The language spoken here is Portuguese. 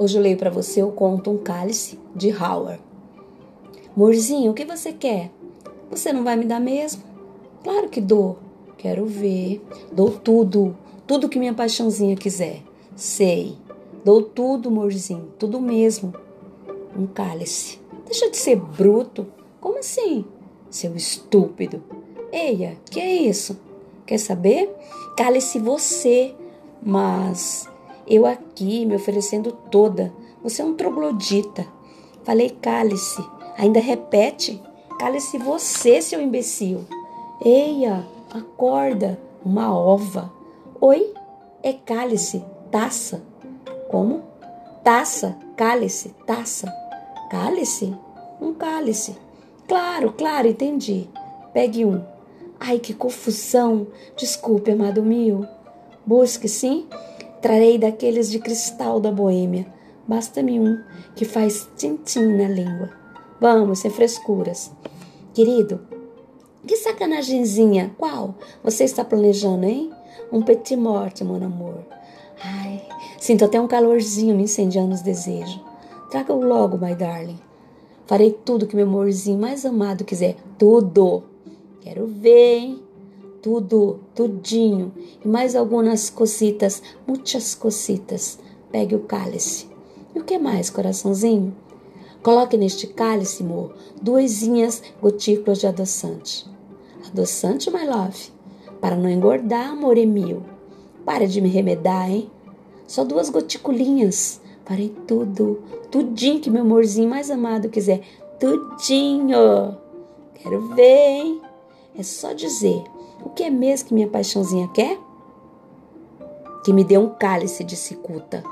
Hoje eu leio para você o conto Um Cálice de Howard. Morzinho, o que você quer? Você não vai me dar mesmo? Claro que dou. Quero ver. Dou tudo. Tudo que minha paixãozinha quiser. Sei. Dou tudo, morzinho. Tudo mesmo. Um cálice. Deixa de ser bruto. Como assim? Seu estúpido. Eia, que é isso? Quer saber? Cálice você. Mas eu aqui me oferecendo toda. Você é um troglodita. Falei cálice. Ainda repete? Cálice você, seu imbecil. Eia, acorda. Uma ova. Oi? É cálice, taça. Como? Taça, cálice, taça. Cálice? Um cálice. Claro, claro, entendi. Pegue um. Ai, que confusão. Desculpe, amado meu. Busque, sim? Trarei daqueles de cristal da Boêmia. Basta-me um que faz tintim na língua. Vamos, sem frescuras. Querido, que sacanagemzinha. Qual? Você está planejando, hein? Um petit morte, mon amor. Ai, sinto até um calorzinho me incendiando os desejos. Traga-o logo, my darling. Farei tudo que meu amorzinho mais amado quiser. Tudo. Quero ver, hein? Tudo, tudinho, e mais algumas cocitas, muitas cocitas. Pegue o cálice. E o que mais, coraçãozinho? Coloque neste cálice, amor, duesinhas gotículas de adoçante. Adoçante, my love? Para não engordar, amor Emil. Para de me remedar, hein? Só duas goticulinhas. Parei tudo, tudinho que meu amorzinho mais amado quiser. Tudinho. Quero ver, hein? É só dizer. O que é mesmo que minha paixãozinha quer? Que me dê um cálice de cicuta.